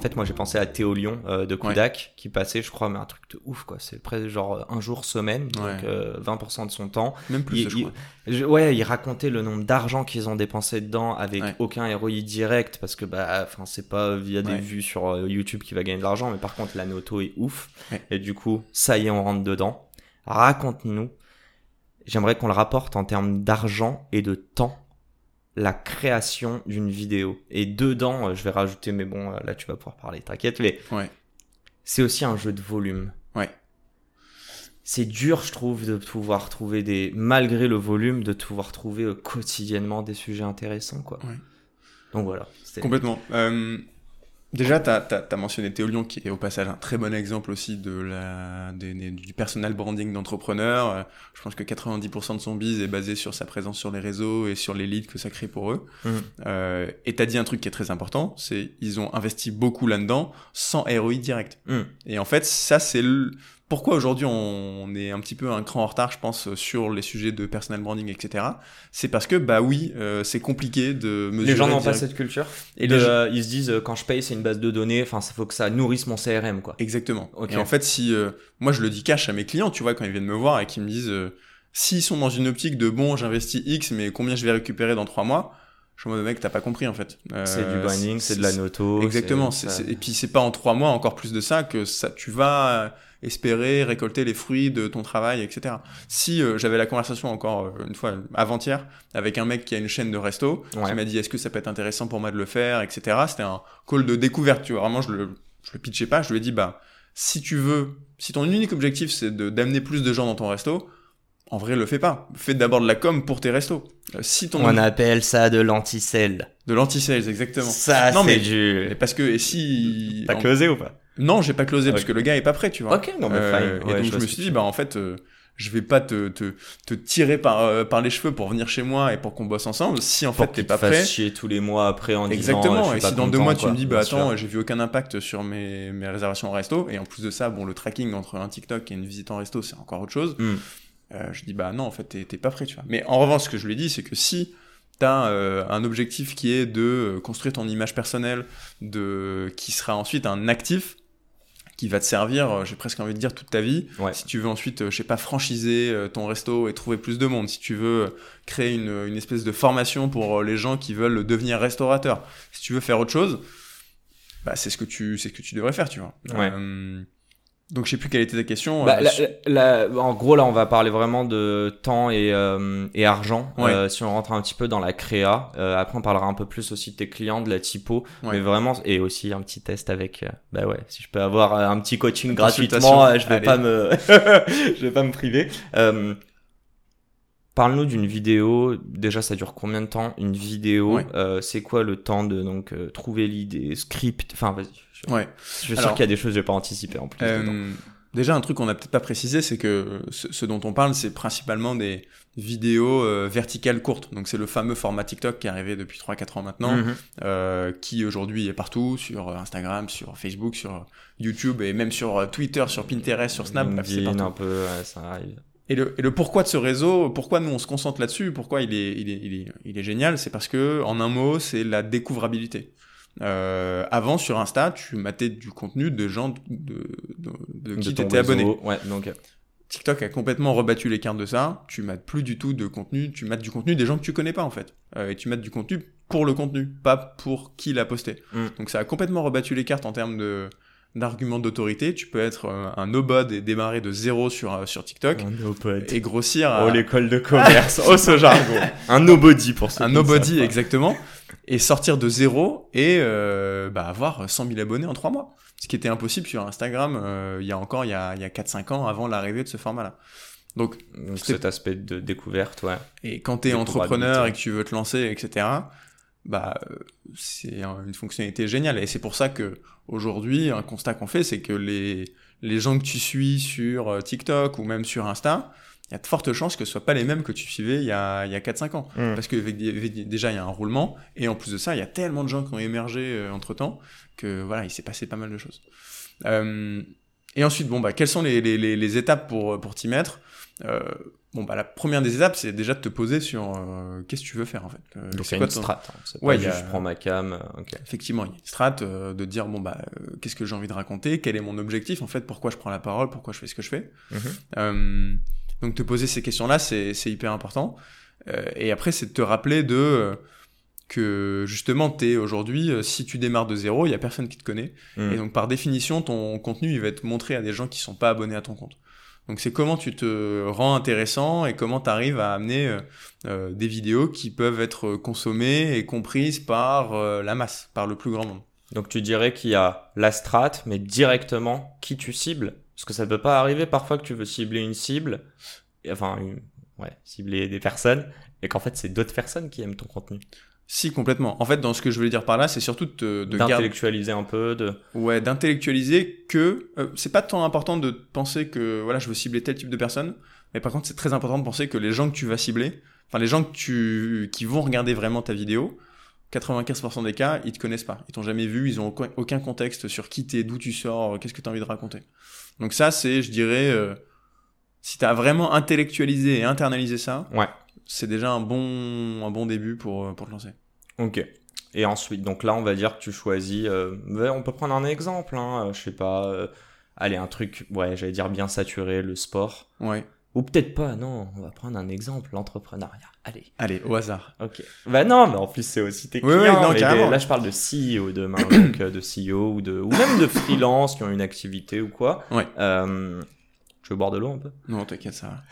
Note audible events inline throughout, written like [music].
Fait, moi j'ai pensé à Théo Lyon euh, de Kodak qui passait, je crois, mais un truc de ouf quoi. C'est presque genre un jour semaine, donc Ouais. euh, 20% de son temps. Même plus, Il- je il- crois. je- ouais, il racontait le nombre d'argent qu'ils ont dépensé dedans avec Ouais. aucun ROI direct parce que bah, enfin, c'est pas via des Ouais. vues sur euh, YouTube qui va gagner de l'argent, mais par contre la noto est ouf. Ouais. Et du coup, ça y est, on rentre dedans. Raconte-nous. J'aimerais qu'on le rapporte en termes d'argent et de temps la création d'une vidéo. Et dedans, euh, je vais rajouter, mais bon, euh, là tu vas pouvoir parler, t'inquiète, mais Ouais. c'est aussi un jeu de volume. Ouais. C'est dur, je trouve, de pouvoir trouver des, malgré le volume, de pouvoir trouver euh, quotidiennement des sujets intéressants, quoi. Ouais. Donc voilà. Complètement. Euh, déjà, tu as, mentionné Théo Lyon, qui est au passage un très bon exemple aussi de la, du personal branding d'entrepreneur. Euh, je pense que 90% de son biz est basé sur sa présence sur les réseaux et sur les leads que ça crée pour eux. Mhm. Euh, et tu as dit un truc qui est très important, c'est ils ont investi beaucoup là-dedans sans ROI direct. Mhm. Et en fait, ça, c'est le... pourquoi aujourd'hui on est un petit peu un cran en retard, je pense, sur les sujets de personal branding, etc. C'est parce que, bah oui, euh, c'est compliqué de mesurer. Les gens n'ont pas cette culture. Et gens- ils se disent, euh, quand je paye, c'est une base de données. Enfin, il faut que ça nourrisse mon CRM, quoi. Exactement. Ok. Et en fait, si euh, moi je le dis cash à mes clients, tu vois, quand ils viennent me voir et qu'ils me disent euh, s'ils sont dans une optique de bon, j'investis X, mais combien je vais récupérer dans trois mois, je en mode mec, t'as pas compris en fait. Euh, c'est du branding, c'est de la noto. Exactement. ça- Et puis c'est pas en trois mois, encore plus de ça, que ça, tu vas euh, espérer récolter les fruits de ton travail, etc. Si euh, j'avais la conversation encore euh, une fois avant-hier avec un mec qui a une chaîne de resto, Ouais. qui m'a dit est-ce que ça peut être intéressant pour moi de le faire, etc. C'était un call de découverte, tu vois. Vraiment, je le, je le pitchais pas, je lui ai dit bah si tu veux, si ton unique objectif c'est de d'amener plus de gens dans ton resto, en vrai, le fais pas. Fais d'abord de la com pour tes restos. Euh, si ton On appelle ça de l'anti-sell. de l'anti-sales, exactement. Ça, Non, c'est mais- du. Parce que et si T'as en- closé ou pas? Non, j'ai pas closé parce que le gars est pas prêt, tu vois. Ok, non, mais Euh, et donc je, me suis dit, bah en fait, euh, je vais pas te, te, te tirer par, euh, par les cheveux pour venir chez moi et pour qu'on bosse ensemble si en fait t'es pas prêt. chier tous les mois après en. Exactement. et si dans deux mois tu me dis, bah attends, j'ai vu aucun impact sur mes, mes réservations en resto, et en plus de ça, bon, le tracking entre un TikTok et une visite en resto, c'est encore autre chose. Hmm. Euh, je dis, bah non, en fait, t'es pas prêt, tu vois. Mais en revanche, ce que je lui ai dit, c'est que si t'as euh, un objectif qui est de construire ton image personnelle, de qui sera ensuite un actif qui va te servir, euh, j'ai presque envie de dire, toute ta vie. Ouais. Si tu veux ensuite, euh, je sais pas, franchiser euh, ton resto et trouver plus de monde, si tu veux créer une, une espèce de formation pour les gens qui veulent devenir restaurateurs, si tu veux faire autre chose, bah c'est ce que tu, c'est ce que tu devrais faire, tu vois. Ouais. Euh, donc je sais plus quelle était ta question. Bah, euh, la- sur- la- en gros, là, on va parler vraiment de temps et, euh, et argent. Ouais. Euh, si on rentre un petit peu dans la créa, Euh, après, on parlera un peu plus aussi de tes clients, de la typo, Ouais. mais vraiment, et aussi un petit test avec. euh, bah ouais, si je peux avoir euh, un petit coaching gratuitement, euh, je vais Allez. pas me, [laughs] je vais pas me priver. Parle-nous d'une vidéo. Déjà, ça dure combien de temps Une vidéo? Ouais. euh, c'est quoi le temps de donc euh, trouver l'idée, script? Enfin, vas-y. Je, Ouais. je suis sûr qu'il y a des choses que j'ai pas anticipées en plus. Euh, déjà, un truc qu'on n'a peut-être pas précisé, c'est que ce, ce dont on parle, c'est principalement des vidéos verticales courtes. Donc c'est le fameux format TikTok qui est arrivé depuis 3-4 ans maintenant, Mhm. qui aujourd'hui est partout, sur Instagram, sur Facebook, sur YouTube et même sur Twitter, sur Pinterest, sur Snap, c'est un peu, ouais, ça arrive. Et le, et le pourquoi de ce réseau, pourquoi nous on se concentre là-dessus, pourquoi il est, il est, il est, il est génial, c'est parce que en un mot, c'est la découvrabilité. Euh, avant sur Insta, tu matais du contenu de gens de, de, de, de qui t'étais abonné. Ouais, donc euh, TikTok a complètement rebattu les cartes de ça. Tu mates plus du tout de contenu, tu mates du contenu des gens que tu connais pas en fait. Euh, et tu mates du contenu pour le contenu, pas pour qui l'a posté. Mm. Donc ça a complètement rebattu les cartes en termes de d'arguments d'autorité. Tu peux être euh, un nobody et démarrer de zéro sur euh, sur TikTok un nobody. et grossir à Oh, l'école de commerce. oh ce jargon. [laughs] un nobody pour ceux un nobody savent exactement et sortir de zéro et euh, bah, avoir 100 000 abonnés en trois mois. Ce qui était impossible sur Instagram euh, il y a encore il y a, il y a 4-5 ans avant l'arrivée de ce format-là. Donc, Donc cet aspect de découverte, ouais. et quand t'es Découvrabilité. entrepreneur et que tu veux te lancer, etc., bah, euh, c'est un- une fonctionnalité géniale. Et c'est pour ça que aujourd'hui, un constat qu'on fait, c'est que les, les gens que tu suis sur euh, TikTok ou même sur Insta, il y a de fortes chances que ce soit pas les mêmes que tu suivais il y a, il y a 4-5 ans. Mm. Parce que déjà, il y a un roulement. Et en plus de ça, il y a tellement de gens qui ont émergé entre temps que voilà, il s'est passé pas mal de choses. Euh, et ensuite, bon, bah, quelles sont les, les, les, les étapes pour, pour t'y mettre? Euh, Bon, bah, la première des étapes, c'est déjà de te poser sur euh, qu'est-ce que tu veux faire en fait. Euh, Donc c'est quoi une ton- strat. hein. Ouais, pas il y a- juste je prends ma cam. euh, ok. Effectivement, il y a une strat euh, de dire bon bah euh, qu'est-ce que j'ai envie de raconter, quel est mon objectif en fait, pourquoi je prends la parole, pourquoi je fais ce que je fais. Mhm. Euh, donc te poser ces questions-là, c'est c'est hyper important. Euh, et après, c'est de te rappeler de que justement, t'es aujourd'hui, euh, si tu démarres de zéro, il y a personne qui te connaît. Mm. Et donc par définition, ton contenu, il va être montré à des gens qui sont pas abonnés à ton compte. Donc c'est comment tu te rends intéressant et comment tu arrives à amener euh, euh, des vidéos qui peuvent être consommées et comprises par euh, la masse, par le plus grand nombre. Donc tu dirais qu'il y a la strat, mais directement qui tu cibles? Parce que ça peut pas arriver parfois que tu veux cibler une cible, enfin, ouais, cibler des personnes, et qu'en fait c'est d'autres personnes qui aiment ton contenu. Si complètement. En fait, dans ce que je voulais dire par là, c'est surtout de, de garder D'intellectualiser un peu, de. Ouais, d'intellectualiser que euh, c'est pas tant important de penser que voilà, je veux cibler tel type de personne, mais par contre, c'est très important de penser que les gens que tu vas cibler, enfin les gens que tu qui vont regarder vraiment ta vidéo, 95% des cas, ils te connaissent pas. Ils t'ont jamais vu, ils ont aucun, contexte sur qui t'es, d'où tu sors, qu'est-ce que tu as envie de raconter. Donc ça, c'est, je dirais, euh, si tu as vraiment intellectualisé et internalisé ça, Ouais. c'est déjà un bon, un bon début pour, euh, pour te lancer. Ok. Et ensuite, donc là, on va dire que tu choisis. euh, on peut prendre un exemple, hein, euh, je sais pas. euh, allez, un truc, ouais, j'allais dire bien saturé, le sport. Ouais. Ou peut-être pas, non, on va prendre un exemple, l'entrepreneuriat. Allez. Allez, au hasard. Ok. Bah non, mais en plus c'est aussi tes clients. oui, non, des- carrément. là je parle de CEO demain, donc euh, de CEO ou de ou même de freelance qui ont une activité ou quoi. Ouais. Euh, tu veux boire de l'eau un peu? Non, t'inquiète, ça, va.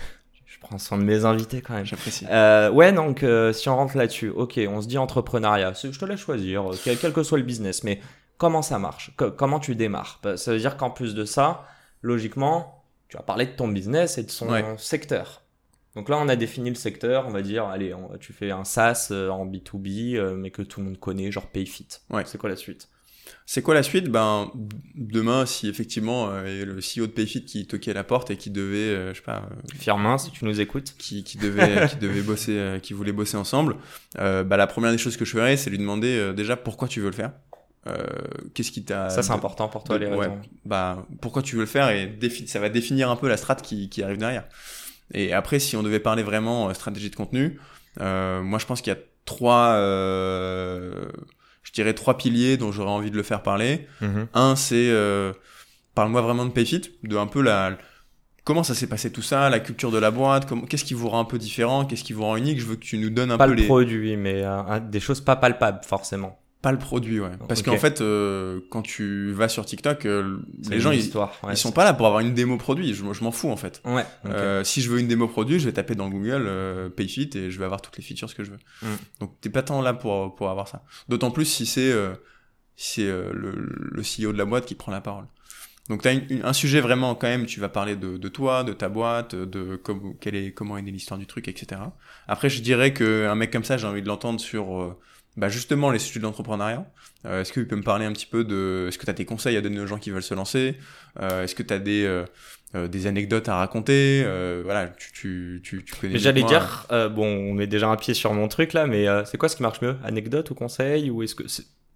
Je prends soin de mes invités quand même. j'apprécie. Euh, ouais, donc euh, si on rentre là-dessus, ok, on se dit entrepreneuriat. Je te laisse choisir, euh, quel, quel que soit le business, mais comment ça marche? Co- Comment tu démarres? Bah, Ça veut dire qu'en plus de ça, logiquement, tu vas parler de ton business et de son Ouais. secteur. Donc là, on a défini le secteur, on va dire, allez, on- tu fais un SaaS en B2B, euh, mais que tout le monde connaît, genre PayFit. Ouais. C'est quoi la suite? C'est quoi la suite? Ben demain, si effectivement euh, le CEO de Payfit qui toquait à la porte et qui devait, euh, je sais pas, euh, Firmin, si tu nous écoutes. qui, qui devait, qui devait bosser, euh, qui voulait bosser ensemble, euh, bah, la première des choses que je ferais, c'est lui demander euh, déjà pourquoi tu veux le faire? Euh, Qu'est-ce qui t'a ça, c'est important pour toi, de- les ouais, raisons. bah pourquoi tu veux le faire? Et défi- ça va définir un peu la strate qui, qui arrive derrière. Et après, si on devait parler vraiment stratégie de contenu, euh, moi je pense qu'il y a trois, euh, je dirais trois piliers dont j'aurais envie de le faire parler. Mhm. Un, c'est euh, parle-moi vraiment de Payfit, de un peu la comment ça s'est passé tout ça, la culture de la boîte, comment- qu'est-ce qui vous rend un peu différent, qu'est-ce qui vous rend unique? Je veux que tu nous donnes un Pas peu le les produit, mais euh, des choses pas palpables, forcément. Pas le produit, ouais. Parce Ok. qu'en fait, euh, quand tu vas sur TikTok, euh, les gens ils, histoire. ouais, ils sont pas là pour avoir une démo produit. Je, je m'en fous en fait. Ouais. Euh, si je veux une démo produit, je vais taper dans Google euh, Payfit et je vais avoir toutes les features que je veux. Mm. Donc t'es pas tant là pour pour avoir ça. D'autant plus si c'est euh, si c'est euh, le, le CEO de la boîte qui prend la parole. Donc une- un sujet vraiment quand même. Tu vas parler de, de toi, de ta boîte, de com- quelle est comment est née l'histoire du truc, etc. Après, je dirais que un mec comme ça, j'ai envie de l'entendre sur euh, bah justement les sujets de l'entrepreneuriat. Euh, est-ce que tu peux me parler un petit peu de est-ce que tu as des conseils à donner aux gens qui veulent se lancer? Euh, Est-ce que tu as des euh, euh, des anecdotes à raconter? Euh, Voilà, tu tu tu, tu connais. J'allais dire, euh, bon, on met déjà un pied sur mon truc là, mais euh, c'est quoi ce qui marche mieux? Anecdote ou conseil Ou est-ce que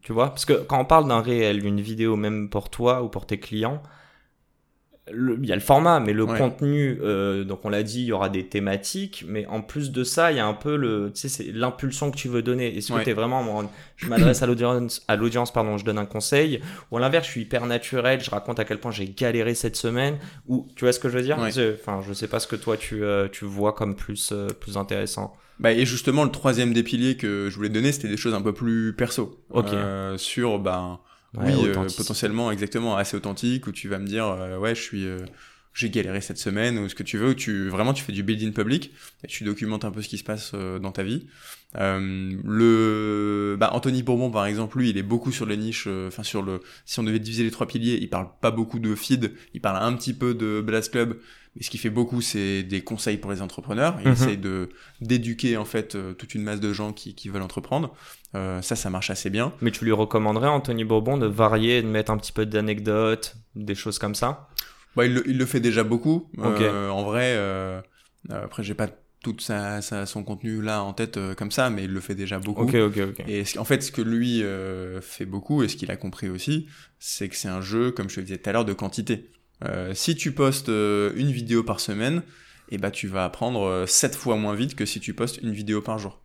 Tu vois? Parce que quand on parle d'un réel, une vidéo, même pour toi ou pour tes clients, il y a le format, mais le Ouais. contenu, euh, donc on l'a dit, il y aura des thématiques, mais en plus de ça, il y a un peu le, tu sais, c'est l'impulsion que tu veux donner. Est-ce que Ouais. t'es vraiment, en- je m'adresse à l'audience, à l'audience, pardon, je donne un conseil, ou à l'inverse, je suis hyper naturel, je raconte à quel point j'ai galéré cette semaine, ou tu vois ce que je veux dire? Ouais. Je- Enfin, je sais pas ce que toi tu, euh, tu vois comme plus, euh, plus intéressant. Bah, et justement, le troisième des piliers que je voulais donner, c'était des choses un peu plus perso. Ok. Euh, sur, ben, Ouais, oui, euh, potentiellement, exactement, assez authentique, où tu vas me dire, euh, ouais, je suis, euh, j'ai galéré cette semaine ou ce que tu veux, tu vraiment tu fais du building public et tu documentes un peu ce qui se passe euh, dans ta vie. Euh, le bah, Anthony Bourbon par exemple, lui, il est beaucoup sur les niches, euh, enfin sur le si on devait diviser les trois piliers, il parle pas beaucoup de feed, il parle un petit peu de Blast Club, mais ce qu'il fait beaucoup c'est des conseils pour les entrepreneurs, il Mhm. essaye de d'éduquer en fait euh, toute une masse de gens qui qui veulent entreprendre. Euh, ça ça marche assez bien. Mais tu lui recommanderais, Anthony Bourbon, de varier, de mettre un petit peu d'anecdotes, des choses comme ça? Bah, il, le, il le fait déjà beaucoup. Euh, en vrai, euh, euh, après, j'ai pas tout sa, sa- son contenu là en tête euh, comme ça, mais il le fait déjà beaucoup. Ok, ok, ok. Et ce- en fait, ce que lui euh, fait beaucoup, et ce qu'il a compris aussi, c'est que c'est un jeu, comme je te le disais tout à l'heure, de quantité. Euh, si tu postes une vidéo par semaine, et bah tu vas apprendre euh, sept fois moins vite que si tu postes une vidéo par jour.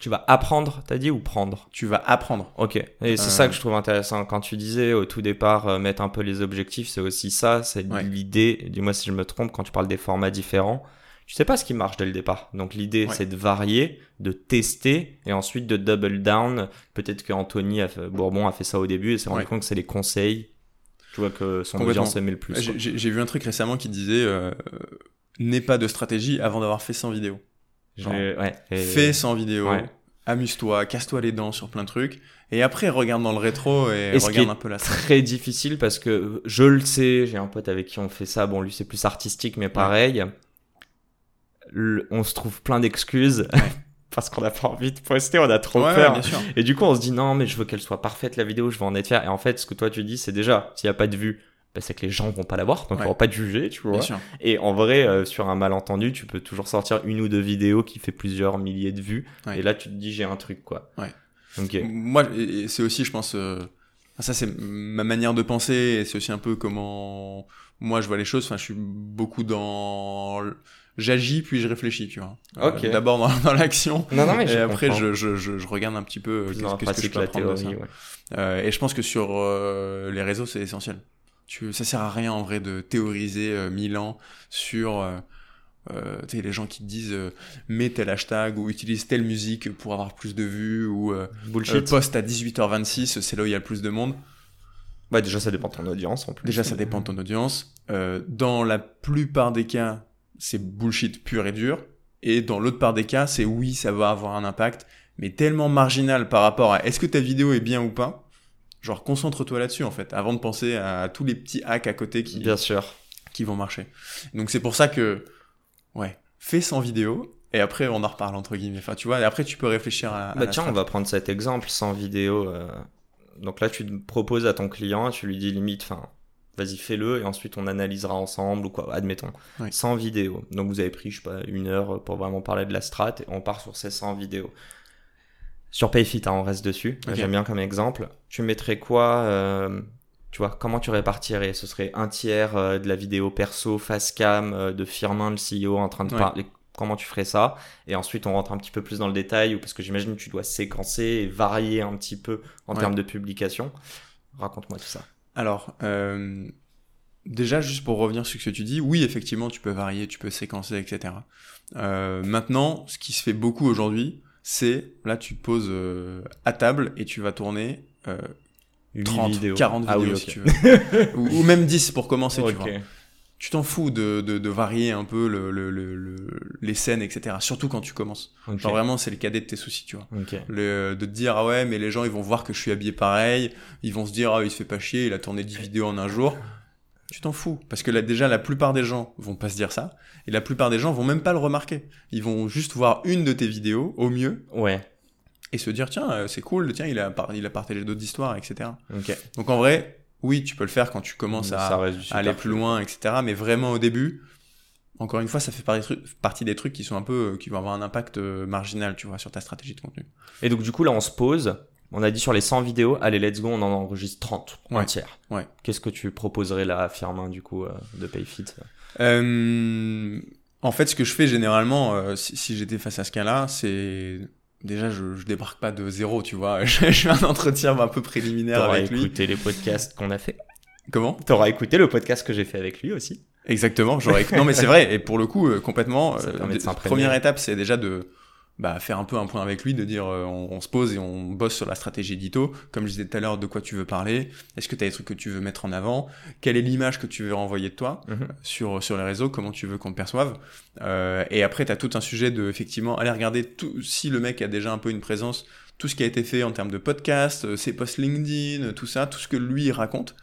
Tu vas apprendre, t'as dit, ou prendre? Tu vas apprendre. Ok, et c'est Euh. ça que je trouve intéressant. Quand tu disais au tout départ euh, mettre un peu les objectifs, c'est aussi ça, c'est Ouais. l'idée, dis-moi si je me trompe, quand tu parles des formats différents, tu sais pas ce qui marche dès le départ. Donc l'idée Ouais. c'est de varier, de tester et ensuite de double down. Peut-être que Anthony a fait- Bourbon a fait ça au début et s'est rendu Ouais. compte que c'est les conseils, tu vois, que son audience aimait le plus. j'ai vu un truc récemment qui disait euh, euh, n'aie pas de stratégie avant d'avoir fait 100 vidéos. J'ai- ouais, et- Fais 100 vidéos, Ouais. amuse-toi, casse-toi les dents sur plein de trucs, et après regarde dans le rétro et, Et ce qui regarde est un peu la très difficile parce que je le sais, j'ai un pote avec qui on fait ça, bon lui c'est plus artistique mais pareil, Le- on se trouve plein d'excuses [laughs] parce qu'on n'a pas envie de poster, on a trop Ouais, peur. et du coup on se dit non mais je veux qu'elle soit parfaite la vidéo, je veux en être fier. Et en fait ce que toi tu dis c'est déjà s'il n'y a pas de vue, bah, c'est que les gens vont pas la voir, donc Ouais. ils vont pas te juger, tu vois. Bien sûr. Et en vrai, euh, sur un malentendu, tu peux toujours sortir une ou deux vidéos qui fait plusieurs milliers de vues. Ouais. Et là, tu te dis, j'ai un truc, quoi. Ouais. Ok. Moi, c'est aussi, je pense, euh, ça c'est ma manière de penser, et c'est aussi un peu comment moi je vois les choses. Enfin, je suis beaucoup dans, j'agis puis je réfléchis, tu vois. Euh, Ok. D'abord dans, dans l'action, [laughs] Non, non, mais et après je, je, je, je regarde un petit peu euh, qu'est-ce qu'est-ce que je peux apprendre de ça. théorie, ouais. Euh, et je pense que sur euh, les réseaux, c'est essentiel. Tu, ça sert à rien en vrai de théoriser euh, mille ans sur euh, euh, les gens qui te disent euh, mets tel hashtag ou utilise telle musique pour avoir plus de vues ou euh, Bullshit. euh, poste à 18h26, c'est là où il y a le plus de monde. Bah, déjà, ça dépend de ton audience, en plus. Déjà, ça dépend de ton audience. Dans la plupart des cas, c'est bullshit pur et dur. Et dans l'autre part des cas, c'est oui, ça va avoir un impact, mais tellement marginal par rapport à est-ce que ta vidéo est bien ou pas. Genre, concentre-toi là-dessus, en fait, avant de penser à tous les petits hacks à côté qui, Bien sûr. qui vont marcher. Donc, c'est pour ça que, ouais, fais 100 vidéos, et après, on en reparle, entre guillemets. Enfin, tu vois, et après, tu peux réfléchir à. à Bah tiens, on va prendre cet exemple sans vidéo. euh, Donc là, tu te proposes à ton client, tu lui dis limite, enfin, vas-y, fais-le, et ensuite on analysera ensemble ou quoi, admettons. Oui. Sans vidéo. Donc vous avez pris, je sais pas, une heure pour vraiment parler de la strat, et on part sur ces 100 vidéos. Sur Payfit, hein, on reste dessus. J'aime bien comme exemple. Tu mettrais quoi euh, Tu vois, comment tu répartirais? Ce serait un tiers euh, de la vidéo perso, face cam, euh, de Firmin, le CEO, en train de Ouais. parler. Comment tu ferais ça? Et ensuite, on rentre un petit peu plus dans le détail, ou parce que j'imagine que tu dois séquencer et varier un petit peu en Ouais. termes de publication. Raconte-moi tout ça. Alors, déjà, juste pour revenir sur ce que tu dis, oui, effectivement, tu peux varier, tu peux séquencer, etc. Euh, maintenant, ce qui se fait beaucoup aujourd'hui, c'est, là, tu te poses euh, à table et tu vas tourner euh, Huit 30, vidéos. 40 Ah vidéos oui, si tu veux. [laughs] ou, ou même 10 pour commencer, tu vois. Tu t'en fous de, de, de varier un peu le, le, le, le- les scènes, etc. Surtout quand tu commences. Ok. Genre vraiment, c'est le cadet de tes soucis, tu vois le, de te dire ah ouais mais les gens ils vont voir que je suis habillé pareil ils vont se dire ah il se fait pas chier il a tourné 10 vidéos en un jour tu t'en fous. Parce que là déjà la plupart des gens vont pas se dire ça. Et la plupart des gens vont même pas le remarquer. Ils vont juste voir une de tes vidéos au mieux. Ouais. et se dire tiens euh, c'est cool tiens il a par- il a partagé d'autres histoires etc donc en vrai oui tu peux le faire quand tu commences à, à aller plus loin etc mais vraiment au début encore une fois ça fait partie, partie des trucs qui sont un peu euh, qui vont avoir un impact euh, marginal tu vois sur ta stratégie de contenu. Et donc, du coup, là, on se pose. On a dit sur les 100 vidéos, allez, let's go, on en enregistre 30, un Ouais. Ouais. Qu'est-ce que tu proposerais là à Firmin, du coup, euh, de Payfit Euh, en fait, ce que je fais généralement, euh, si, si j'étais face à ce cas-là, c'est déjà je, je débarque pas de zéro, tu vois. [laughs] Je, fais un entretien un peu préliminaire avec lui. écouté les podcasts qu'on a fait. Comment? T'auras écouté le podcast que j'ai fait avec lui aussi. Exactement. J'aurais. non, mais c'est vrai. Et pour le coup, euh, complètement. Euh, première étape, c'est déjà de bah, faire un peu un point avec lui, de dire euh, on, on, se pose et on bosse sur la stratégie édito. Comme je disais tout à l'heure, de quoi tu veux parler Est-ce que tu as des trucs que tu veux mettre en avant? Quelle est l'image que tu veux renvoyer de toi Mhm. sur, sur les réseaux? Comment tu veux qu'on te perçoive? Euh, Et après, tu as tout un sujet de, effectivement, aller regarder tout, si le mec a déjà un peu une présence, tout ce qui a été fait en termes de podcast, euh, ses posts LinkedIn, tout ça, tout ce que lui raconte.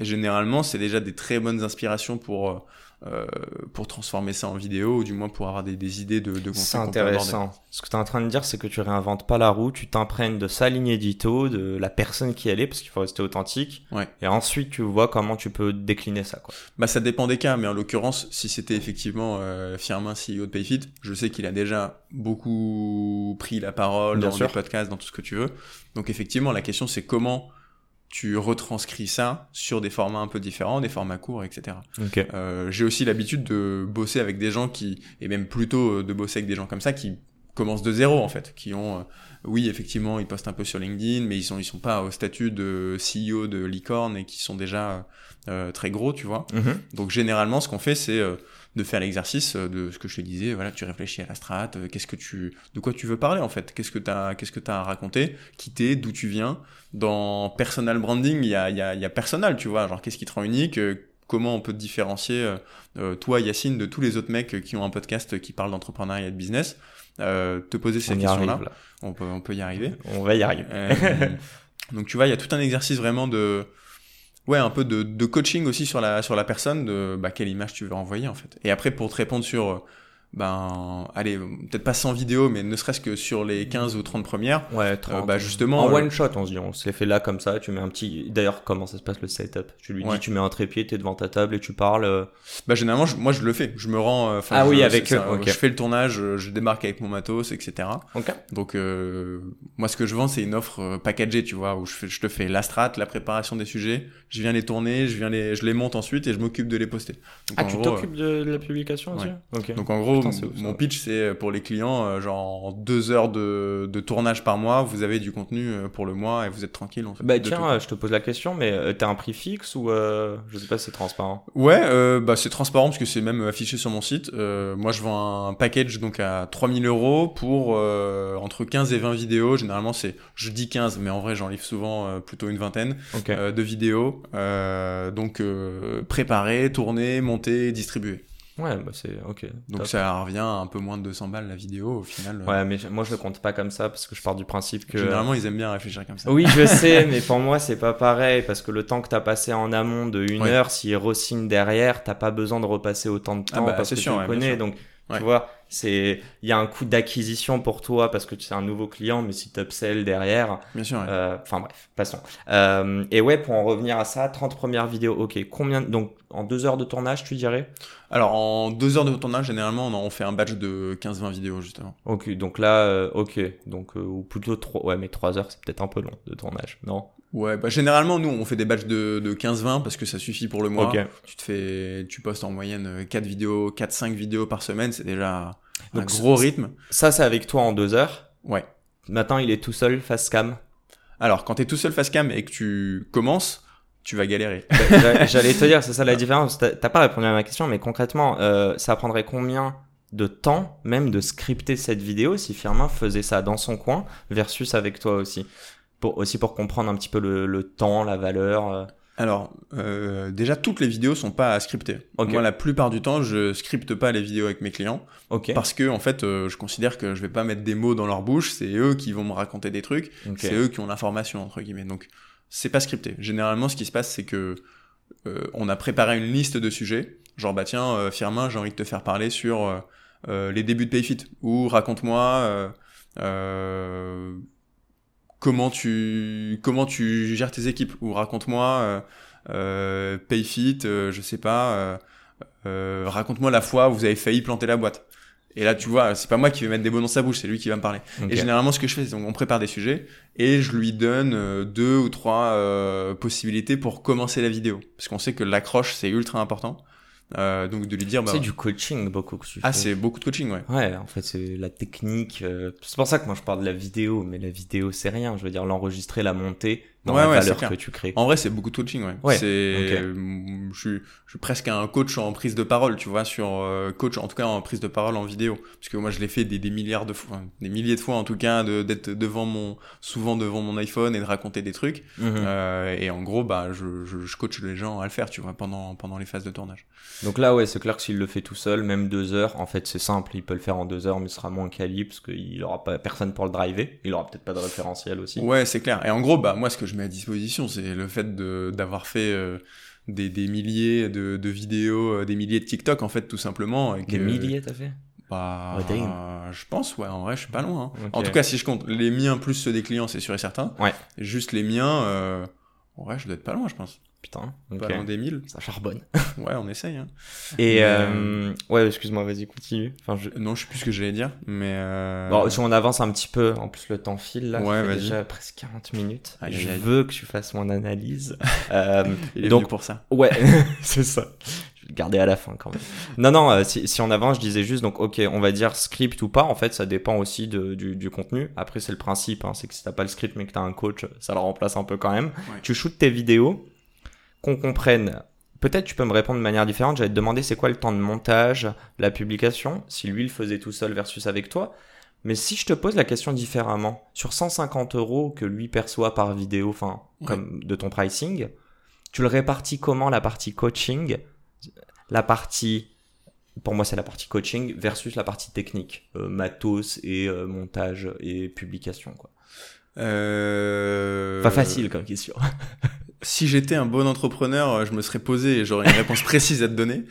Et généralement, c'est déjà des très bonnes inspirations pour... euh, euh, pour transformer ça en vidéo ou du moins pour avoir des, des idées de, de contenu C'est intéressant. Ce que tu es en train de dire, c'est que tu réinventes pas la roue, tu t'imprègnes de sa ligne édito, de la personne qui elle est, parce qu'il faut rester authentique. Ouais. Et ensuite, tu vois comment tu peux décliner ça. Quoi. Bah ça dépend des cas, mais en l'occurrence, si c'était effectivement euh, Firmin, CEO de Payfit, je sais qu'il a déjà beaucoup pris la parole Bien dans sûr. les podcasts, dans tout ce que tu veux. Donc effectivement, la question c'est comment tu retranscris ça sur des formats un peu différents, des formats courts, etc. Euh, J'ai aussi l'habitude de bosser avec des gens qui, et même plutôt euh, de bosser avec des gens comme ça qui commencent de zéro en fait, qui ont, euh, oui effectivement, ils postent un peu sur LinkedIn, mais ils sont ils sont pas au statut de CEO de licorne et qui sont déjà euh, très gros, tu vois. Mhm. Donc généralement, ce qu'on fait, c'est euh, de faire l'exercice euh, de ce que je te disais. Voilà, tu réfléchis à la strat, euh, qu'est-ce que tu, de quoi tu veux parler en fait, qu'est-ce que t'as, qu'est-ce que t'as à raconter, qui t'es, d'où tu viens. Dans personal branding, il y a, il y a, y a personal, tu vois. Genre qu'est-ce qui te rend unique, euh, comment on peut te différencier, euh, euh, toi Yacine, de tous les autres mecs qui ont un podcast qui parle d'entrepreneuriat et de business. Euh, te poser ces questions-là. On peut, on peut y arriver. On va y arriver. Euh, donc tu vois, il y a tout un exercice vraiment de ouais, un peu de, de coaching aussi sur la sur la personne de bah, quelle image tu veux envoyer en fait. Et après pour te répondre sur ben allez, peut-être pas 100 vidéos mais ne serait-ce que sur les 15 ou 30 premières, Ouais, euh, 30. bah justement En euh, one shot, on se dit, on se les fait là comme ça, tu mets un petit. D'ailleurs, comment ça se passe le setup? Tu lui Ouais. dis, tu mets un trépied, t'es devant ta table et tu parles. euh, bah généralement je- moi je le fais, je me rends euh, enfin, Ah je- oui, avec ça, je fais le tournage, euh, je débarque avec mon matos etc. Ok. Donc euh, moi ce que je vends c'est une offre euh, packagée, tu vois, où je, fais, je te fais la strat, la préparation des sujets, je viens les tourner, je viens les je les monte ensuite et je m'occupe de les poster. Donc, Ah, en tu euh, t'occupes de, de la publication aussi? Ouais. Ok. Donc en gros, Ça. mon pitch c'est euh, pour les clients, euh, genre en deux heures de, de tournage par mois, vous avez du contenu euh, pour le mois et vous êtes tranquille en fait. Bah tiens, tout. je te pose la question, mais t'as un prix fixe ou euh, je sais pas si c'est transparent? Ouais, euh, bah c'est transparent parce que c'est même affiché sur mon site. Euh, moi je vends un package donc à 3000 euros pour euh, entre 15 et 20 vidéos. Généralement c'est, je dis 15, mais en vrai j'en livre souvent euh, plutôt une vingtaine de vidéos. Euh, donc euh, préparées, tournées, montées, distribuées. Ouais, bah c'est ok. Donc top. ça revient à un peu moins de 200 balles la vidéo au final. euh, Ouais, mais moi je le compte pas comme ça parce que je pars du principe que. Généralement ils aiment bien réfléchir comme ça. Oui, je [laughs] sais, mais pour moi, c'est pas pareil, parce que le temps que t'as passé en amont de une Ouais. heure, s'il re-signe derrière, t'as pas besoin de repasser autant de Ah temps bah, parce que sûr, tu ouais, connais. Donc, Ouais. tu vois, c'est, il y a un coût d'acquisition pour toi parce que c'est un nouveau client, mais si t'upsell derrière, Bien sûr. ouais. euh, enfin bref, passons. Euh, et ouais, pour en revenir à ça, 30 premières vidéos, ok. Combien, donc, en deux heures de tournage, tu dirais? Alors en deux heures de tournage, généralement, on, en- fait un batch de 15-20 vidéos justement. Ok, donc là, euh, ok. Donc, euh, ou plutôt trois, ouais, mais trois heures, c'est peut-être un peu long de tournage, non? Ouais, bah généralement, nous, on fait des batchs de, de 15-20 parce que ça suffit pour le mois. Tu te fais, tu postes en moyenne 4 vidéos, 4-5 vidéos par semaine, c'est déjà un Donc, gros c'est- rythme. Ça, c'est avec toi en deux heures. Ouais. Maintenant, il est tout seul, face cam. Alors, quand t'es tout seul face cam et que tu commences, tu vas galérer. [laughs] J'a- J'allais te dire, c'est ça la différence. T'as t'as pas répondu à ma question, mais concrètement, euh, ça prendrait combien de temps même de scripter cette vidéo si Firmin faisait ça dans son coin versus avec toi aussi? Pour, Aussi pour comprendre un petit peu le, le temps, la valeur. euh. Alors, euh, déjà, toutes les vidéos sont pas. Ok. Moi, la plupart du temps, je scripte pas les vidéos avec mes clients. Parce que, en fait, euh, je considère que je vais pas mettre des mots dans leur bouche, c'est eux qui vont me raconter des trucs. C'est eux qui ont l'information entre guillemets. Donc c'est pas scripté. Généralement, ce qui se passe, c'est que euh, on a préparé une liste de sujets. Genre bah tiens, Firmin, j'ai envie de te faire parler sur les débuts de Payfit ou raconte-moi euh, comment tu comment tu gères tes équipes ou raconte-moi euh, euh, Payfit, euh, je sais pas. euh, euh, raconte-moi la fois où vous avez failli planter la boîte. Et là, tu vois, c'est pas moi qui vais mettre des mots dans sa bouche, c'est lui qui va me parler. Et généralement, ce que je fais, c'est on prépare des sujets et je lui donne deux ou trois euh, possibilités pour commencer la vidéo, parce qu'on sait que l'accroche c'est ultra important. Euh, donc de lui dire, bah, C'est du coaching beaucoup que tu ah, c'est beaucoup de coaching, ouais. Ouais, en fait, c'est la technique. euh, C'est pour ça que moi je parle de la vidéo, mais la vidéo c'est rien. Je veux dire, l'enregistrer, la monter, dans Ouais, la ouais, valeur que tu crées. En vrai, c'est beaucoup de coaching, ouais. Ouais, c'est, je suis, je suis presque un coach en prise de parole, tu vois, sur euh, coach, en tout cas en prise de parole en vidéo, parce que moi je l'ai fait des, des milliards de fois, des milliers de fois en tout cas, de, d'être devant mon, souvent devant mon iPhone et de raconter des trucs. Mhm. Euh, et en gros, bah, je, je, je coach les gens à le faire, tu vois, pendant, pendant les phases de tournage. Donc là, ouais, c'est clair que s'il le fait tout seul, même deux heures, en fait, c'est simple, il peut le faire en deux heures, mais ce sera moins quali, parce qu'il aura pas personne pour le driver, il aura peut-être pas de référentiel aussi. Ouais, c'est clair. Et en gros, bah, moi, ce que je mets à disposition, c'est le fait de, d'avoir fait euh, des, des milliers de, de vidéos, euh, des milliers de TikTok, en fait, tout simplement. Et Des que- milliers, t'as fait? Bah, je pense, ouais, en vrai, je suis pas loin. hein. En tout cas, si je compte les miens plus ceux des clients, c'est sûr et certain. Ouais. Juste les miens, euh, en vrai, je dois être pas loin, je pense. Putain, Pas ok. loin des 1000. Ça charbonne. [laughs] Ouais, on essaye. Hein. Et, Mais, euh... ouais, excuse-moi, vas-y, continue. Enfin, je... Non, je sais plus ce que j'allais dire, mais. Euh... Bon, si on avance un petit peu, en plus le temps file là, Ouais, vas-y. déjà presque 40 minutes. Je veux que tu fasses mon analyse. [laughs] euh, il est donc- venu pour ça. ouais, [laughs] c'est ça. Je vais le garder à la fin quand même. Non, non, euh, si, si on avance, je disais juste, donc ok, on va dire script ou pas, en fait, ça dépend aussi de, du, du contenu. Après, c'est le principe, hein, c'est que si t'as pas le script mais que t'as un coach, ça le remplace un peu quand même. Ouais. Tu shootes tes vidéos, qu'on comprenne. Peut-être tu peux me répondre de manière différente. J'allais te demander c'est quoi le temps de montage, la publication, si lui le faisait tout seul versus avec toi. Mais si je te pose la question différemment, sur 150 euros que lui perçoit par vidéo, enfin, Ouais. comme de ton pricing, tu le répartis comment la partie coaching, la partie, pour moi c'est la partie coaching versus la partie technique, euh, matos et euh, montage et publication quoi. Euh... Pas facile comme question. [laughs] Si j'étais un bon entrepreneur, euh, je me serais posé et j'aurais une réponse [laughs] précise à te donner.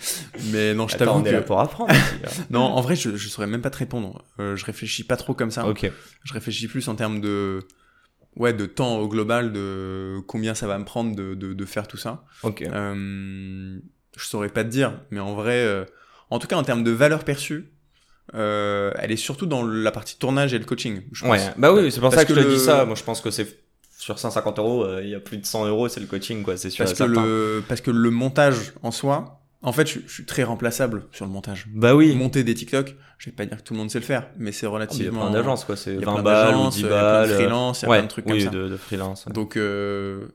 Mais non, je t'avoue on est là que. pour apprendre. aussi, hein. [laughs] Non, en vrai, je, je saurais même pas te répondre. Euh, je réfléchis pas trop comme ça. ok. Je réfléchis plus en termes de. Ouais, de temps au global, de combien ça va me prendre de, de, de faire tout ça. Ok. Euh, je saurais pas te dire, mais en vrai, euh, en tout cas en termes de valeur perçue, euh, elle est surtout dans la partie tournage et le coaching. Je pense. Ouais, bah oui, c'est pour Parce ça que, je que te le- dis ça. Moi, je pense que c'est sur 150 euros, euh, il y a plus de 100 euros, c'est le coaching, quoi. C'est sûr. Parce que le parce que le montage en soi, en fait, je, je suis très remplaçable sur le montage. Bah oui. Monter des TikTok, je vais pas dire que tout le monde sait le faire, mais c'est Il y a relativement. plein d'agences, quoi. C'est il y a 20 plein balles ou d'agences, 10 il y a plein balles. de euh, freelance, il y a ouais, plein de trucs oui, comme ça. De, de freelance. ouais. Donc euh,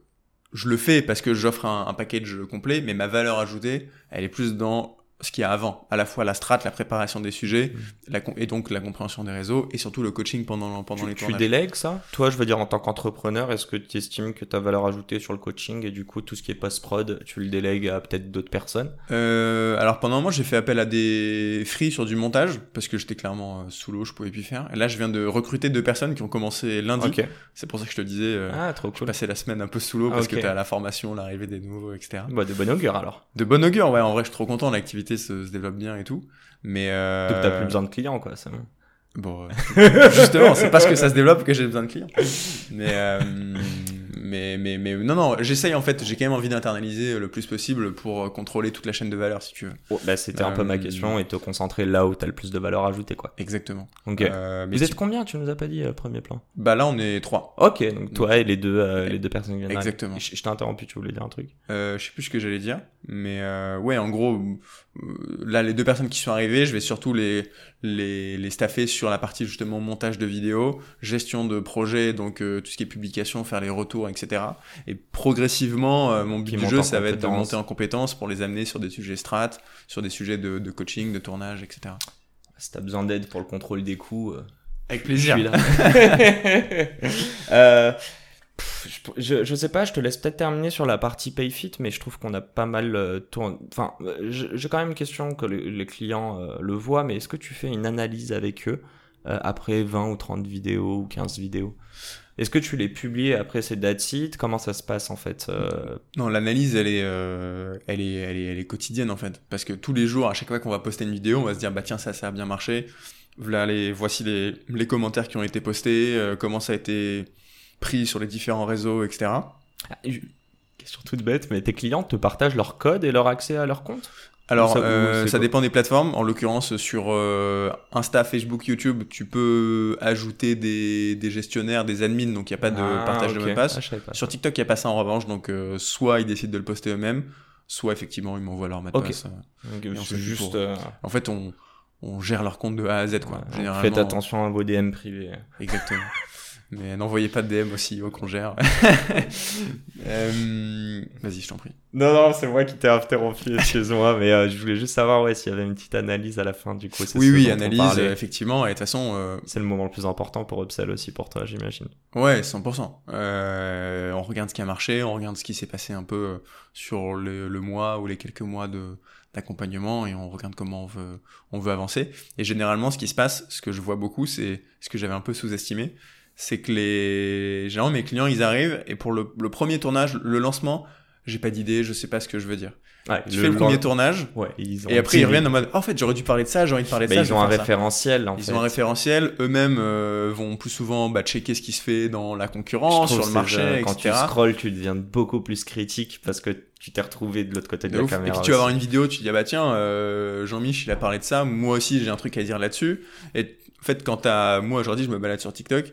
je le fais parce que j'offre un, un package complet, mais ma valeur ajoutée, elle est plus dans ce qu'il y a avant, à la fois la strat, la préparation des sujets, la com- et donc la compréhension des réseaux, et surtout le coaching pendant, pendant les tu, tu tournages. délègues ça? Toi, je veux dire, en tant qu'entrepreneur, est-ce que tu estimes que ta valeur ajoutée sur le coaching et du coup, tout ce qui est post-prod, tu le délègues à peut-être d'autres personnes? Euh, alors pendant un moment, j'ai fait appel à des free sur du montage, parce que j'étais clairement euh, sous l'eau, je pouvais plus faire. Et là, je viens de recruter deux personnes qui ont commencé lundi. C'est pour ça que je te disais, euh, Ah, trop je cool. passais la semaine un peu sous l'eau, parce Ah, que ok. t'as la formation, l'arrivée des nouveaux, etc. Bah, de bon augure alors. De bon augure, ouais, en vrai, je suis trop content, l'activité se, se développe bien et tout. Mais euh... Donc, t'as plus besoin de clients, quoi. C'est bon. Euh, [laughs] justement, c'est parce que ça se développe que j'ai besoin de clients. Mais, euh, mais, mais, mais, non, non, j'essaye en fait, j'ai quand même envie d'internaliser le plus possible pour euh, contrôler toute la chaîne de valeur, si tu veux. Oh, bah, c'était un peu ma question et te concentrer là où t'as le plus de valeur ajoutée, quoi. Exactement. Ok. Mais Vous êtes combien Tu nous as pas dit, premier plan? Bah là, on est trois. Ok, donc toi et les deux, les deux personnes qui viennent. Exactement. Je, je t'ai interrompu, tu voulais dire un truc? Je sais plus ce que j'allais dire, mais ouais, en gros, là, les deux personnes qui sont arrivées, je vais surtout les, les, les staffer sur la partie justement montage de vidéos, gestion de projet, donc euh, tout ce qui est publication, faire les retours, etc. Et progressivement, euh, mon but du jeu, ça va être de monter en compétences pour les amener sur des sujets strat, sur des sujets de, de coaching, de tournage, etc. Si t'as besoin d'aide pour le contrôle des coûts, euh, Avec je suis là. [laughs] [laughs] Je, je, sais pas, je te laisse peut-être terminer sur la partie PayFit, mais je trouve qu'on a pas mal euh, tourné. Enfin, euh, j'ai quand même une question que le- les clients euh, le voient, mais est-ce que tu fais une analyse avec eux après 20 ou 30 vidéos ou 15 vidéos? Est-ce que tu les publies après that's it Comment ça se passe en fait Non, l'analyse, elle est, elle est, elle est, elle est quotidienne en fait, parce que tous les jours, à chaque fois qu'on va poster une vidéo, on va se dire bah tiens ça, ça a bien marché. Les, voici les, les commentaires qui ont été postés, comment ça a été pris sur les différents réseaux, etc. ah, je- Question toute bête, mais tes clients te partagent leur code et leur accès à leur compte? Alors, Ça- euh, ça dépend des plateformes. En l'occurrence, sur euh, Insta, Facebook, YouTube, tu peux ajouter des, des gestionnaires, des admins, donc il n'y a pas de Ah, partage de mot de passe. Ah. Sur TikTok, il n'y a pas ça en revanche, donc euh, soit ils décident de le poster eux-mêmes, soit effectivement ils m'envoient leur mot de passe. On juste. pour- euh, En fait, on, on gère leur compte de A à Z, quoi. ouais, Généralement, Faites attention à vos DM privés. Exactement. Mais n'envoyez pas de DM aussi au congère. [laughs] euh... Vas-y, je t'en prie. Non, non, c'est moi qui t'ai interrompu, [laughs] excuse-moi, mais euh, je voulais juste savoir ouais, s'il y avait une petite analyse à la fin du coup. Oui, oui, analyse, euh, effectivement, et de toute façon... Euh... C'est le moment le plus important pour Upsell aussi pour toi, j'imagine. Ouais, 100%. Euh, on regarde ce qui a marché, on regarde ce qui s'est passé un peu sur le, le mois ou les quelques mois de d'accompagnement et on regarde comment on veut on veut avancer et généralement ce qui se passe ce que je vois beaucoup c'est ce que j'avais un peu sous-estimé c'est que les généralement mes clients ils arrivent et pour le, le premier tournage le lancement j'ai pas d'idée je sais pas ce que je veux dire Ouais, je fais le premier tournage Ouais, ils ont et après ils reviennent en mode oh, en fait j'aurais dû parler de ça j'ai envie de parler de Bah, ça ils ont un faire ça. référentiel en ils fait. ont un référentiel eux-mêmes euh, vont plus souvent bah, checker ce qui se fait dans la concurrence sur le marché euh, Quand tu etc scrolls, tu deviens beaucoup plus critique parce que tu t'es retrouvé de l'autre côté de, De la ouf. Et caméra. puis tu vas avoir aussi. une vidéo, tu dis ah bah tiens, euh, Jean-Mich il a parlé de ça, moi aussi j'ai un truc à dire là-dessus. Et en fait quand t'as, moi aujourd'hui je me balade sur TikTok,